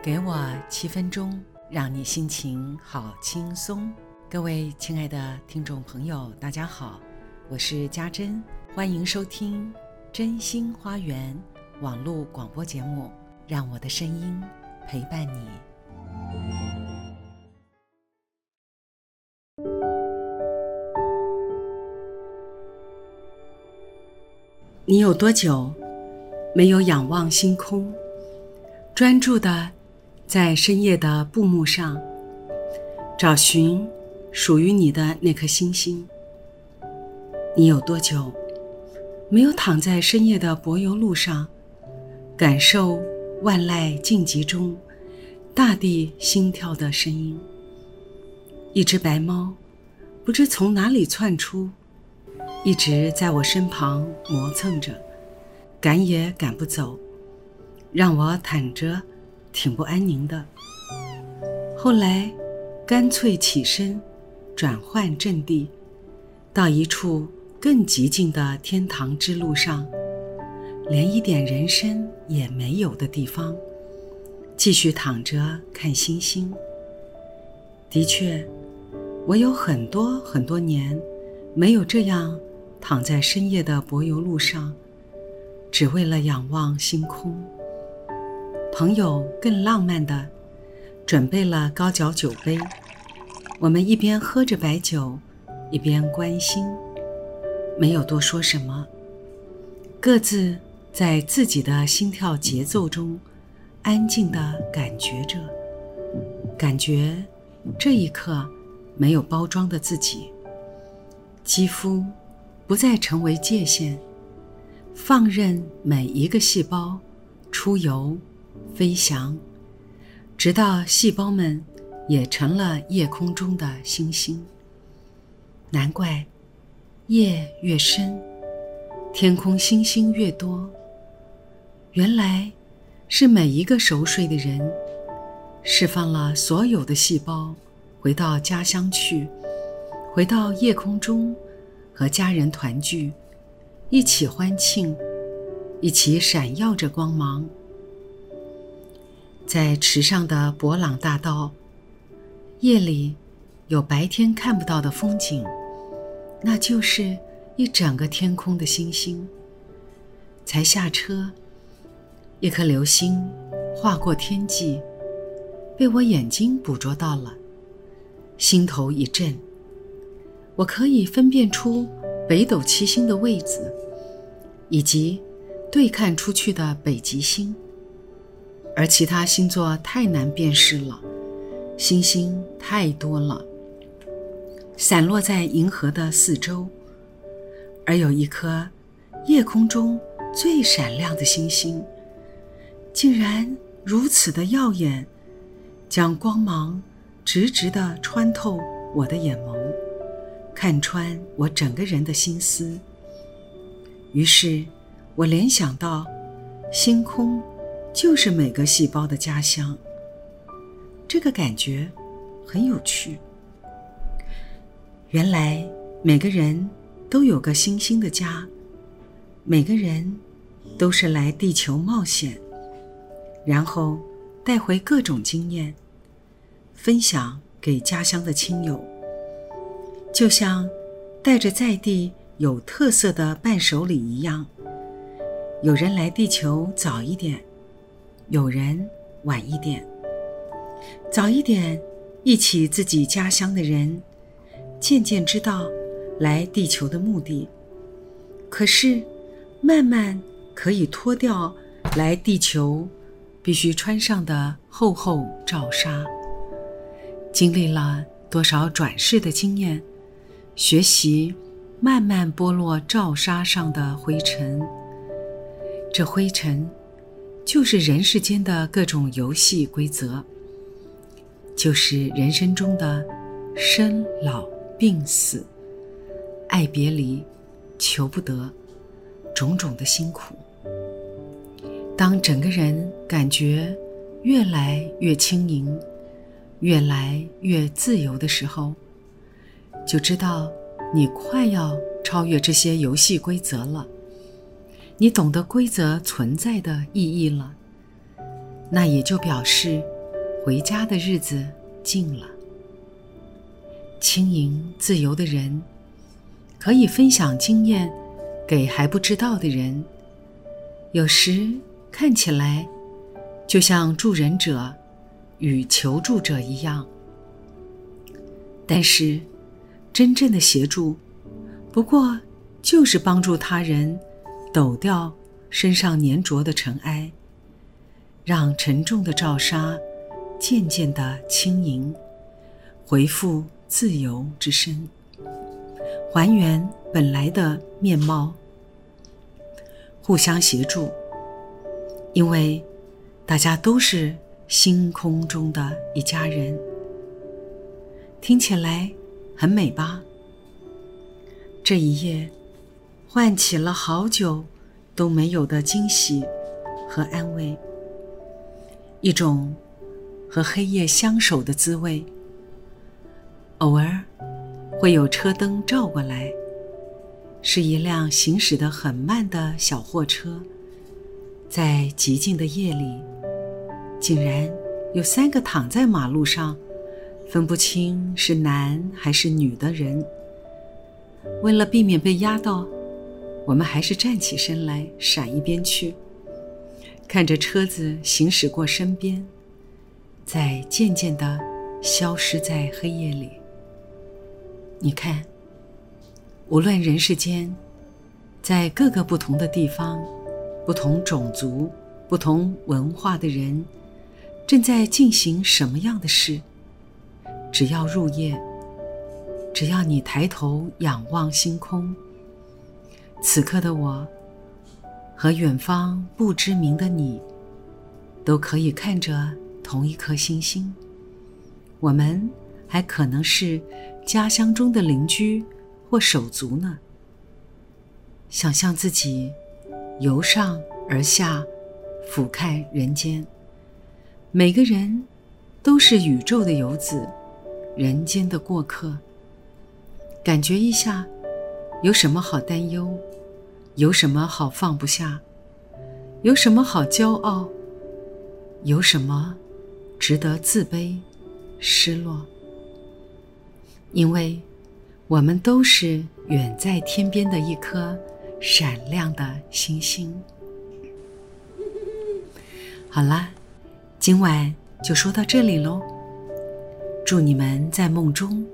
给我七分钟，让你心情好轻松。各位亲爱的听众朋友，大家好，我是家珍，欢迎收听《真心花园》网络广播节目，让我的声音陪伴你。你有多久没有仰望星空，专注的？在深夜的布幕上，找寻属于你的那颗星星。你有多久没有躺在深夜的柏油路上，感受万籁静寂中大地心跳的声音？一只白猫不知从哪里窜出，一直在我身旁磨蹭着，赶也赶不走，让我躺着。挺不安宁的。后来，干脆起身，转换阵地，到一处更极静的天堂之路上，连一点人声也没有的地方，继续躺着看星星。的确，我有很多很多年没有这样躺在深夜的柏油路上，只为了仰望星空。朋友更浪漫的准备了高脚酒杯，我们一边喝着白酒，一边关心，没有多说什么，各自在自己的心跳节奏中安静的感觉着，感觉这一刻没有包装的自己，肌肤不再成为界限，放任每一个细胞出游。飞翔，直到细胞们也成了夜空中的星星。难怪，夜越深，天空星星越多。原来，是每一个熟睡的人，释放了所有的细胞，回到家乡去，回到夜空中，和家人团聚，一起欢庆，一起闪耀着光芒。在池上的博朗大道，夜里有白天看不到的风景，那就是一整个天空的星星。才下车，一颗流星划过天际，被我眼睛捕捉到了，心头一震。我可以分辨出北斗七星的位置，以及对看出去的北极星。而其他星座太难辨识了，星星太多了，散落在银河的四周。而有一颗夜空中最闪亮的星星，竟然如此的耀眼，将光芒直直地穿透我的眼眸，看穿我整个人的心思。于是，我联想到星空。就是每个细胞的家乡。这个感觉很有趣。原来每个人都有个星星的家，每个人都是来地球冒险，然后带回各种经验，分享给家乡的亲友。就像带着在地有特色的伴手礼一样，有人来地球早一点。有人晚一点，早一点，忆起自己家乡的人，渐渐知道来地球的目的。可是，慢慢可以脱掉来地球必须穿上的厚厚罩纱。经历了多少转世的经验，学习慢慢剥落罩纱上的灰尘。这灰尘。就是人世间的各种游戏规则，就是人生中的生老病死、爱别离、求不得，种种的辛苦。当整个人感觉越来越轻盈、越来越自由的时候，就知道你快要超越这些游戏规则了。你懂得规则存在的意义了，那也就表示回家的日子近了。轻盈自由的人，可以分享经验给还不知道的人。有时看起来，就像助人者与求助者一样。但是，真正的协助，不过就是帮助他人抖掉身上粘着的尘埃，让沉重的罩纱渐渐的轻盈，回复自由之身，还原本来的面貌，互相协助，因为大家都是星空中的一家人。听起来很美吧？这一夜，唤起了好久都没有的惊喜和安慰，一种和黑夜相守的滋味。偶尔会有车灯照过来，是一辆行驶得很慢的小货车，在寂静的夜里，竟然有三个躺在马路上。分不清是男还是女的人。为了避免被压到，我们还是站起身来，闪一边去，看着车子行驶过身边，再渐渐地消失在黑夜里。你看，无论人世间，在各个不同的地方、不同种族、不同文化的人，正在进行什么样的事。只要入夜，只要你抬头仰望星空，此刻的我和远方不知名的你，都可以看着同一颗星星。我们还可能是家乡中的邻居或手足呢。想象自己由上而下俯瞰人间，每个人都是宇宙的游子。人间的过客，感觉一下，有什么好担忧？有什么好放不下？有什么好骄傲？有什么值得自卑、失落？因为，我们都是远在天边的一颗闪亮的星星。好啦，今晚就说到这里喽。祝你们在梦中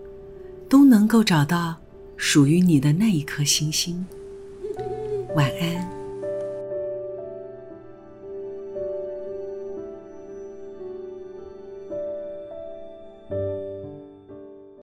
都能够找到属于你的那一颗星星。晚安。